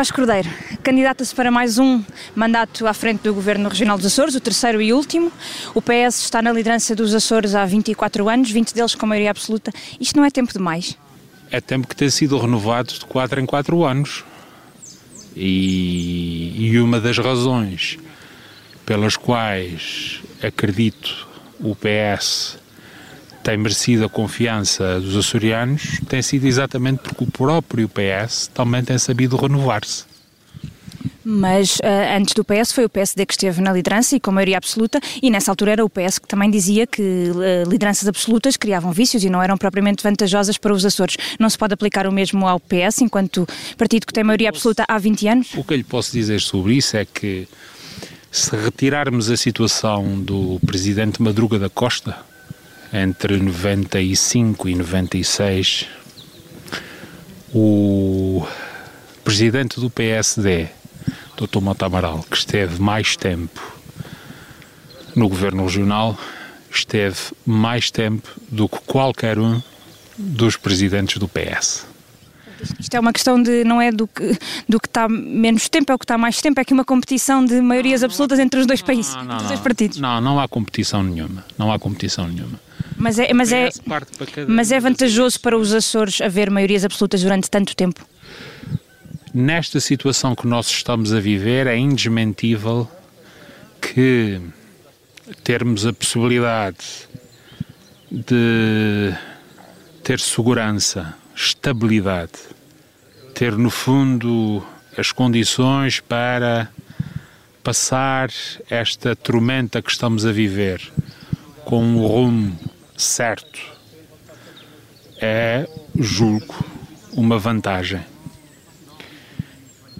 Vasco Cordeiro, candidata-se para mais um mandato à frente do Governo Regional dos Açores, o terceiro e último. O PS está na liderança dos Açores há 24 anos, 20 deles com maioria absoluta. Isto não é tempo demais? É tempo que tem sido renovado de 4 em 4 anos. E, e uma das razões pelas quais acredito o PS tem merecido a confiança dos açorianos tem sido exatamente porque o próprio PS também tem sabido renovar-se. Mas uh, antes do PS foi o PSD que esteve na liderança e com maioria absoluta, e nessa altura era o PS que também dizia que uh, lideranças absolutas criavam vícios e não eram propriamente vantajosas para os Açores. Não se pode aplicar o mesmo ao PS, enquanto partido que tem maioria absoluta há 20 anos? O que eu lhe posso dizer sobre isso é que se retirarmos a situação do presidente Madruga da Costa, entre 95 e 96, o presidente do PSD, Dr. Mota Amaral, que esteve mais tempo no governo regional, esteve mais tempo do que qualquer um dos presidentes do PS. Isto é uma questão de não é do que, do que está menos tempo, é o que está mais tempo, é que uma competição de maiorias absolutas entre os dois países, não, entre os dois partidos. Não, não há competição nenhuma. Não há competição nenhuma. Mas é, mas é, mas é vantajoso para os Açores haver maiorias absolutas durante tanto tempo? Nesta situação que nós estamos a viver, é indesmentível que termos a possibilidade de ter segurança, estabilidade, ter no fundo as condições para passar esta tormenta que estamos a viver com um rumo certo é, julgo, uma vantagem.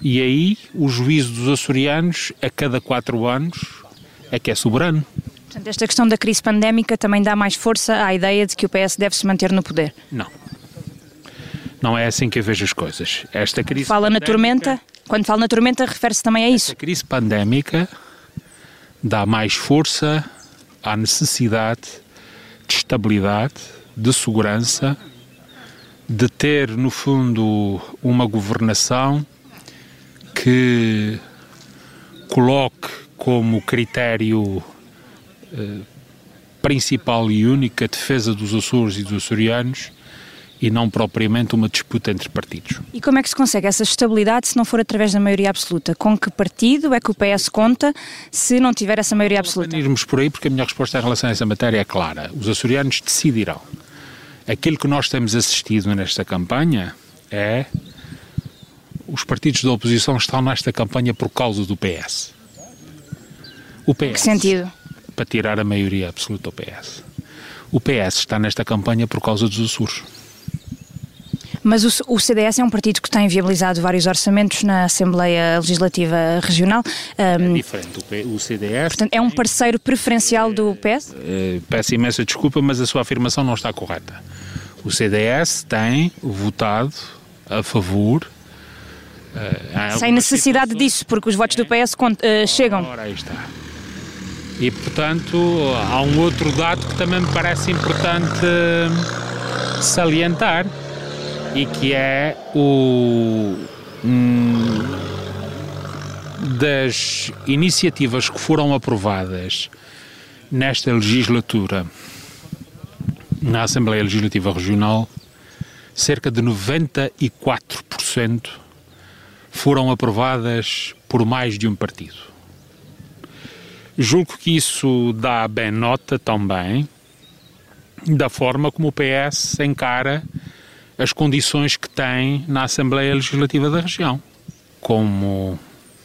E aí o juízo dos açorianos, a cada quatro anos, é que é soberano. Portanto, esta questão da crise pandémica também dá mais força à ideia de que o PS deve se manter no poder. Não. Não é assim que eu vejo as coisas. Esta crise Fala na pandémica- tormenta, quando fala na tormenta refere-se também a isso. A crise pandémica dá mais força à necessidade de estabilidade, de segurança, de ter, no fundo, uma governação que coloque como critério eh, principal e único a defesa dos Açores e dos açorianos e não propriamente uma disputa entre partidos. E como é que se consegue essa estabilidade se não for através da maioria absoluta? Com que partido é que o PS conta se não tiver essa maioria absoluta? Não irmos por aí, porque a minha resposta em relação a essa matéria é clara. Os açorianos decidirão. Aquilo que nós temos assistido nesta campanha é os partidos da oposição estão nesta campanha por causa do PS. O PS. Que sentido? Para tirar a maioria absoluta ao PS. O PS está nesta campanha por causa dos Açores. Mas o, o CDS é um partido que tem viabilizado vários orçamentos na Assembleia Legislativa Regional. Ahm, Diferente. O, P- o CDS. portanto, é um parceiro preferencial do PS? Eh, peço imensa desculpa, mas a sua afirmação não está correta. O CDS tem votado a favor. eh, em Sem necessidade disso, porque os votos do PS cont- eh, chegam. Ora, aí está. E, portanto, há um outro dado que também me parece importante eh, salientar e que é o hum, das iniciativas que foram aprovadas nesta legislatura na Assembleia Legislativa Regional, cerca de 94% foram aprovadas por mais de um partido. Julgo que isso dá bem nota também da forma como o PS encara as condições que tem na Assembleia Legislativa da região, como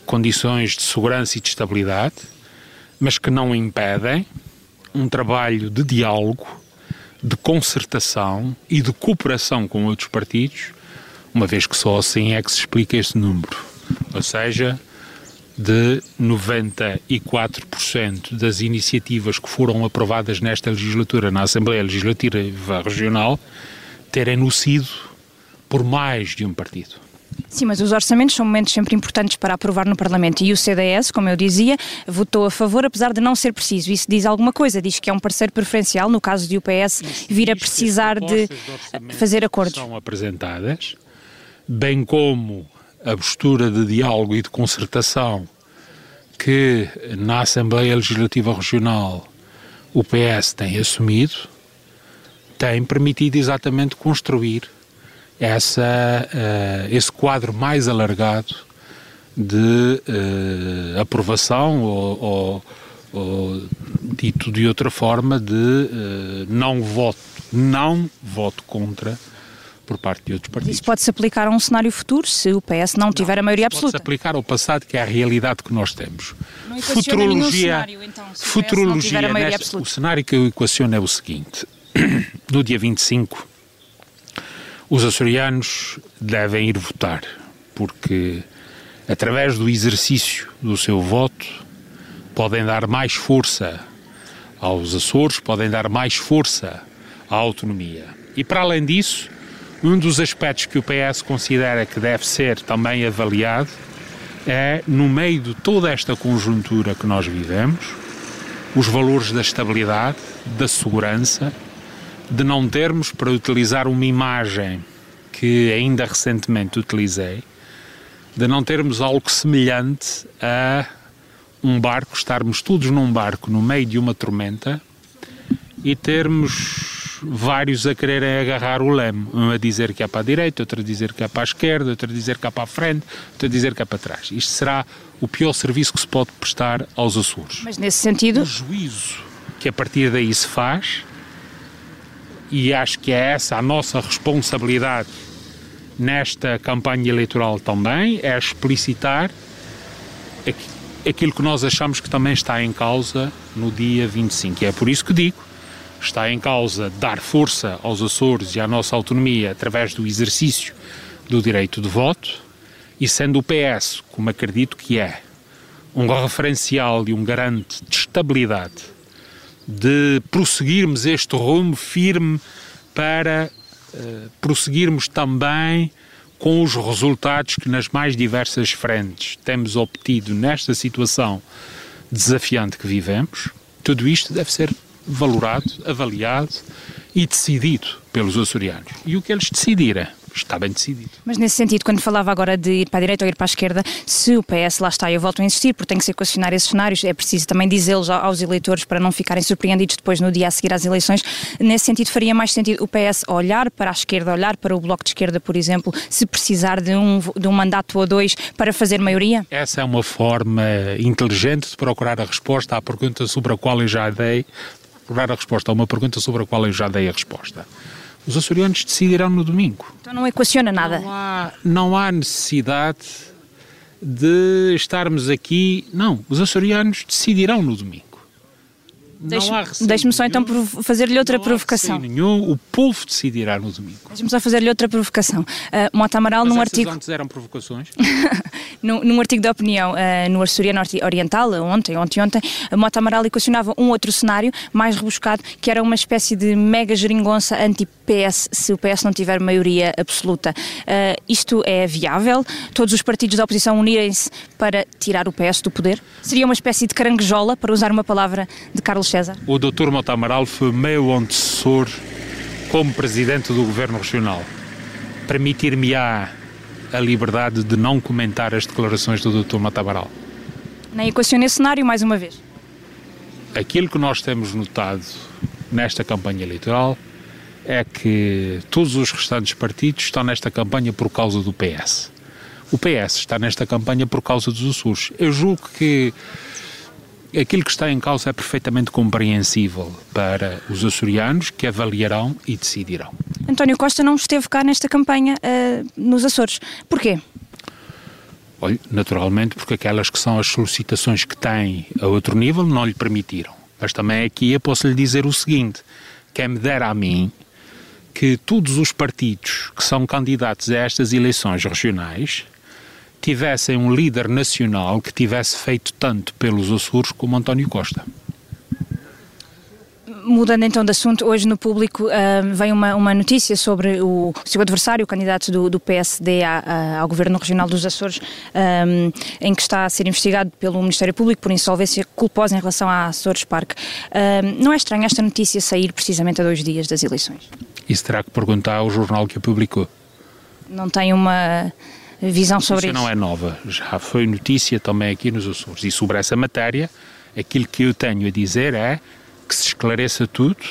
condições de segurança e de estabilidade, mas que não impedem um trabalho de diálogo, de concertação e de cooperação com outros partidos, uma vez que só assim é que se explica esse número. Ou seja, de 94% das iniciativas que foram aprovadas nesta legislatura na Assembleia Legislativa Regional terem no sido por mais de um partido. Sim, mas os orçamentos são momentos sempre importantes para aprovar no Parlamento e o CDS, como eu dizia, votou a favor, apesar de não ser preciso. Isso diz alguma coisa, diz que é um parceiro preferencial, no caso de o PS vir a precisar de orçamento fazer acordos. São apresentadas, bem como a postura de diálogo e de concertação que na Assembleia Legislativa Regional o PS tem assumido, tem permitido exatamente construir essa, uh, esse quadro mais alargado de uh, aprovação ou, ou, ou, dito de outra forma, de uh, não voto, não voto contra por parte de outros partidos. Isso pode-se aplicar a um cenário futuro se o PS não, não tiver a maioria absoluta? Pode-se aplicar ao passado, que é a realidade que nós temos. Não futurologia, cenário, então, se futurologia o, nesta, o cenário que eu equaciono é o seguinte: no dia 25, os açorianos devem ir votar, porque através do exercício do seu voto podem dar mais força aos Açores, podem dar mais força à autonomia. E para além disso, um dos aspectos que o PS considera que deve ser também avaliado é, no meio de toda esta conjuntura que nós vivemos, os valores da estabilidade, da segurança, de não termos, para utilizar uma imagem que ainda recentemente utilizei, de não termos algo semelhante a um barco, estarmos todos num barco no meio de uma tormenta e termos vários a quererem agarrar o leme, um a dizer que é para a direita, outro a dizer que é para a esquerda, outro a dizer que é para a frente, outro a dizer que é para trás. Isto será o pior serviço que se pode prestar aos Açores. Mas nesse sentido... O juízo que a partir daí se faz e acho que é essa a nossa responsabilidade nesta campanha eleitoral também, é explicitar aquilo que nós achamos que também está em causa no dia 25. E é por isso que digo, está em causa dar força aos Açores e à nossa autonomia através do exercício do direito de voto, e sendo o PS, como acredito que é, um referencial e um garante de estabilidade de prosseguirmos este rumo firme para uh, prosseguirmos também com os resultados que nas mais diversas frentes temos obtido nesta situação desafiante que vivemos. Tudo isto deve ser valorado, avaliado e decidido pelos açorianos. E o que eles decidirem está bem decidido. Mas nesse sentido, quando falava agora de ir para a direita ou ir para a esquerda, se o PS lá está, eu volto a insistir, porque tem que ser questionar esses cenários, é preciso também dizê-los aos eleitores para não ficarem surpreendidos depois no dia a seguir às eleições. Nesse sentido, faria mais sentido o PS olhar para a esquerda, olhar para o Bloco de Esquerda, por exemplo, se precisar de um, de um mandato ou dois para fazer maioria? Essa é uma forma inteligente de procurar a resposta à pergunta sobre a qual eu já dei, procurar a resposta a uma pergunta sobre a qual eu já dei a resposta. Os açorianos decidirão no domingo. Então não equaciona nada. Não há, não há necessidade de estarmos aqui. Não, os açorianos decidirão no domingo. Deixe-me só então fazer-lhe outra não provocação. nenhum, o povo decidirá no domingo. Deixe-me só fazer-lhe outra provocação. Uh, Mota Amaral, Mas num artigo. antes eram provocações? num, num, artigo de opinião uh, no Açoriano Oriental, ontem, ontem, ontem, Mota Amaral equacionava um outro cenário mais rebuscado, que era uma espécie de mega geringonça anti-PS se o PS não tiver maioria absoluta. Uh, isto é viável? Todos os partidos da oposição unirem-se para tirar o PS do poder? Seria uma espécie de caranguejola, para usar uma palavra de Carlos César? O Dr. Mota Amaral foi meu antecessor como presidente do Governo Regional. Permitir-me-á a liberdade de não comentar as declarações do Dr. Mota Amaral. Nem equacione cenário mais uma vez. Aquilo que nós temos notado nesta campanha eleitoral é que todos os restantes partidos estão nesta campanha por causa do PS. O PS está nesta campanha por causa dos Açores. Eu julgo que aquilo que está em causa é perfeitamente compreensível para os açorianos que avaliarão e decidirão. António Costa não esteve cá nesta campanha uh, nos Açores. Porquê? Olha, naturalmente porque aquelas que são as solicitações que tem a outro nível não lhe permitiram. Mas também aqui eu posso lhe dizer o seguinte, quem me dera a mim que todos os partidos que são candidatos a estas eleições regionais tivessem um líder nacional que tivesse feito tanto pelos Açores como António Costa. Mudando então de assunto, hoje no público uh, vem uma, uma notícia sobre o seu adversário, o candidato do, do PSD a, a, ao Governo Regional dos Açores, um, em que está a ser investigado pelo Ministério Público por insolvência culposa em relação à Açores Park. Uh, não é estranho esta notícia sair precisamente a dois dias das eleições? Isso terá que perguntar ao jornal que a publicou. Não tem uma visão sobre isso? isso? não é nova, já foi notícia também aqui nos Açores. E sobre essa matéria, aquilo que eu tenho a dizer é que se esclareça tudo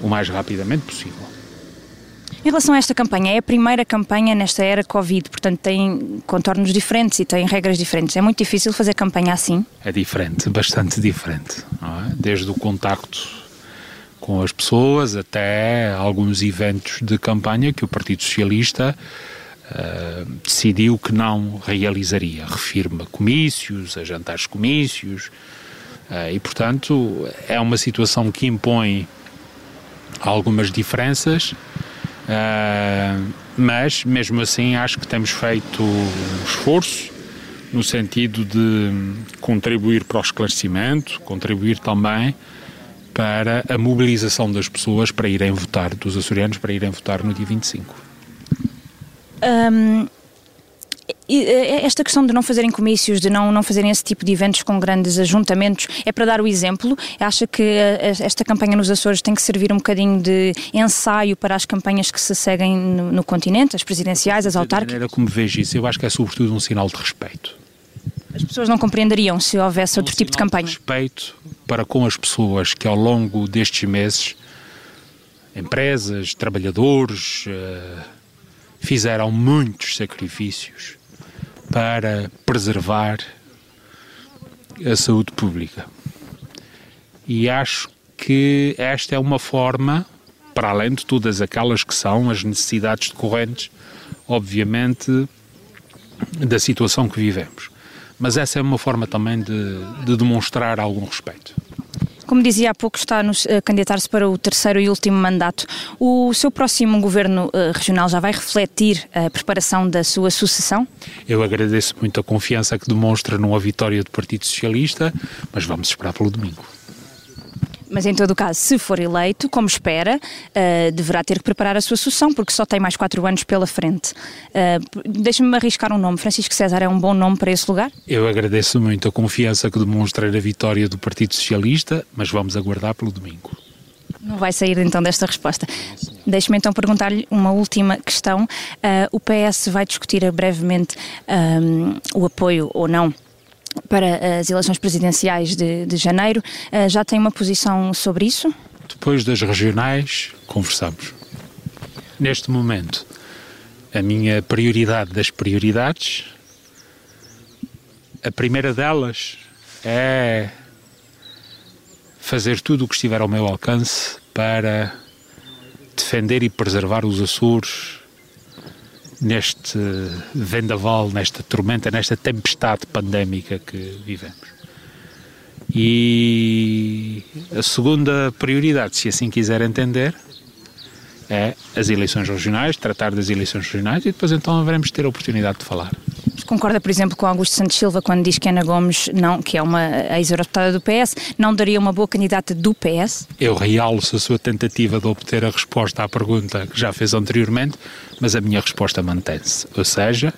o mais rapidamente possível. Em relação a esta campanha, é a primeira campanha nesta era Covid, portanto tem contornos diferentes e tem regras diferentes. É muito difícil fazer campanha assim? É diferente, bastante diferente. É? Desde o contacto com as pessoas até alguns eventos de campanha que o Partido Socialista uh, decidiu que não realizaria. Refirma comícios, a jantares comícios, uh, e portanto é uma situação que impõe algumas diferenças Uh, mas, mesmo assim, acho que temos feito um esforço no sentido de contribuir para o esclarecimento, contribuir também para a mobilização das pessoas para irem votar, dos açorianos para irem votar no dia 25. Um, eh, esta questão de não fazerem comícios, de não, não fazerem esse tipo de eventos com grandes ajuntamentos, é para dar o exemplo? Acha que eh, esta campanha nos Açores tem que servir um bocadinho de ensaio para as campanhas que se seguem no, no continente, as presidenciais, as autárquicas? Da maneira como vejo isso, eu acho que é sobretudo um sinal de respeito. As pessoas não compreenderiam se houvesse outro um tipo de campanha? De respeito para com as pessoas que ao longo destes meses, empresas, trabalhadores, uh, fizeram muitos sacrifícios para preservar a saúde pública. E acho que esta é uma forma, para além de todas aquelas que são as necessidades decorrentes, obviamente, da situação que vivemos. Mas essa é uma forma também de, de demonstrar algum respeito. Como dizia há pouco, está a candidatar-se para o terceiro e último mandato. O seu próximo governo uh, regional já vai refletir a preparação da sua sucessão? Eu agradeço muito a confiança que demonstra numa vitória do Partido Socialista, mas vamos esperar pelo domingo. Mas em todo o caso, se for eleito, como espera, uh, deverá ter que preparar a sua sucessão, porque só tem mais quatro anos pela frente. Uh, Deixa-me arriscar um nome. Francisco César é um bom nome para esse lugar? Eu agradeço muito a confiança que demonstra na vitória do Partido Socialista, mas vamos aguardar pelo domingo. Não vai sair então desta resposta. Deixe-me então perguntar-lhe uma última questão. Uh, o PS vai discutir brevemente um, o apoio ou não para as eleições presidenciais de, de janeiro. Uh, já tem uma posição sobre isso? Depois das regionais, conversamos. Neste momento, a minha prioridade das prioridades, a primeira delas é fazer tudo o que estiver ao meu alcance para defender e preservar os Açores neste vendaval, nesta tormenta, nesta tempestade pandémica que vivemos. E a segunda prioridade, se assim quiser entender, é as eleições regionais, tratar das eleições regionais e depois então haveremos de ter a oportunidade de falar. Concorda, por exemplo, com Augusto Santos Silva quando diz que Ana Gomes, não, que é uma ex-eurodeputada do PS, não daria uma boa candidata do PS? Eu realço a sua tentativa de obter a resposta à pergunta que já fez anteriormente, mas a minha resposta mantém-se. Ou seja,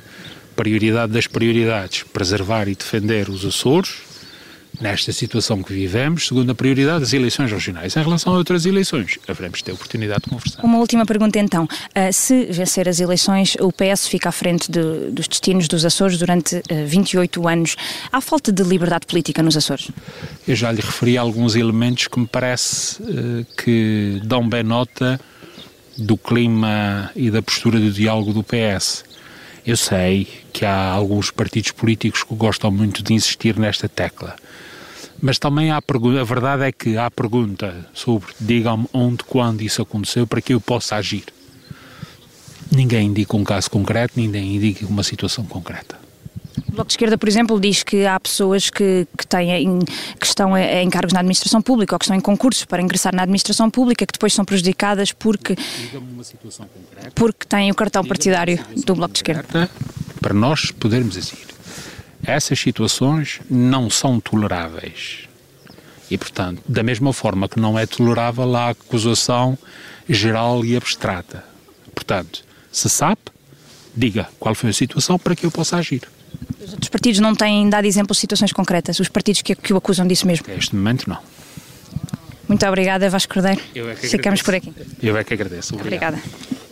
prioridade das prioridades, preservar e defender os Açores, nesta situação que vivemos, segunda prioridade, as eleições regionais. Em relação a outras eleições, haveremos de ter oportunidade de conversar. Uma última pergunta então. Uh, se vencer as eleições, o PS fica à frente de, dos destinos dos Açores durante uh, 28 anos. Há falta de liberdade política nos Açores? Eu já lhe referi alguns elementos que me parece uh, que dão bem nota do clima e da postura do diálogo do PS. Eu sei que há alguns partidos políticos que gostam muito de insistir nesta tecla. Mas também há pergunta, a verdade é que há pergunta sobre digam-me onde, quando isso aconteceu para que eu possa agir. Ninguém indica um caso concreto, ninguém indica uma situação concreta. O Bloco de Esquerda, por exemplo, diz que há pessoas que, que, têm, que estão em cargos na administração pública ou que estão em concursos para ingressar na administração pública que depois são prejudicadas porque, porque têm o cartão partidário do Bloco de Esquerda. Para nós podermos agir. Essas situações não são toleráveis. E, portanto, da mesma forma que não é tolerável a acusação geral e abstrata. Portanto, se sabe, diga qual foi a situação para que eu possa agir. Os outros partidos não têm dado exemplos de situações concretas, os partidos que, que o acusam disso mesmo? Neste momento, não. Muito obrigada, Vasco Cordeiro. Eu é que Ficamos por aqui. Eu é que agradeço. Obrigado. Obrigada.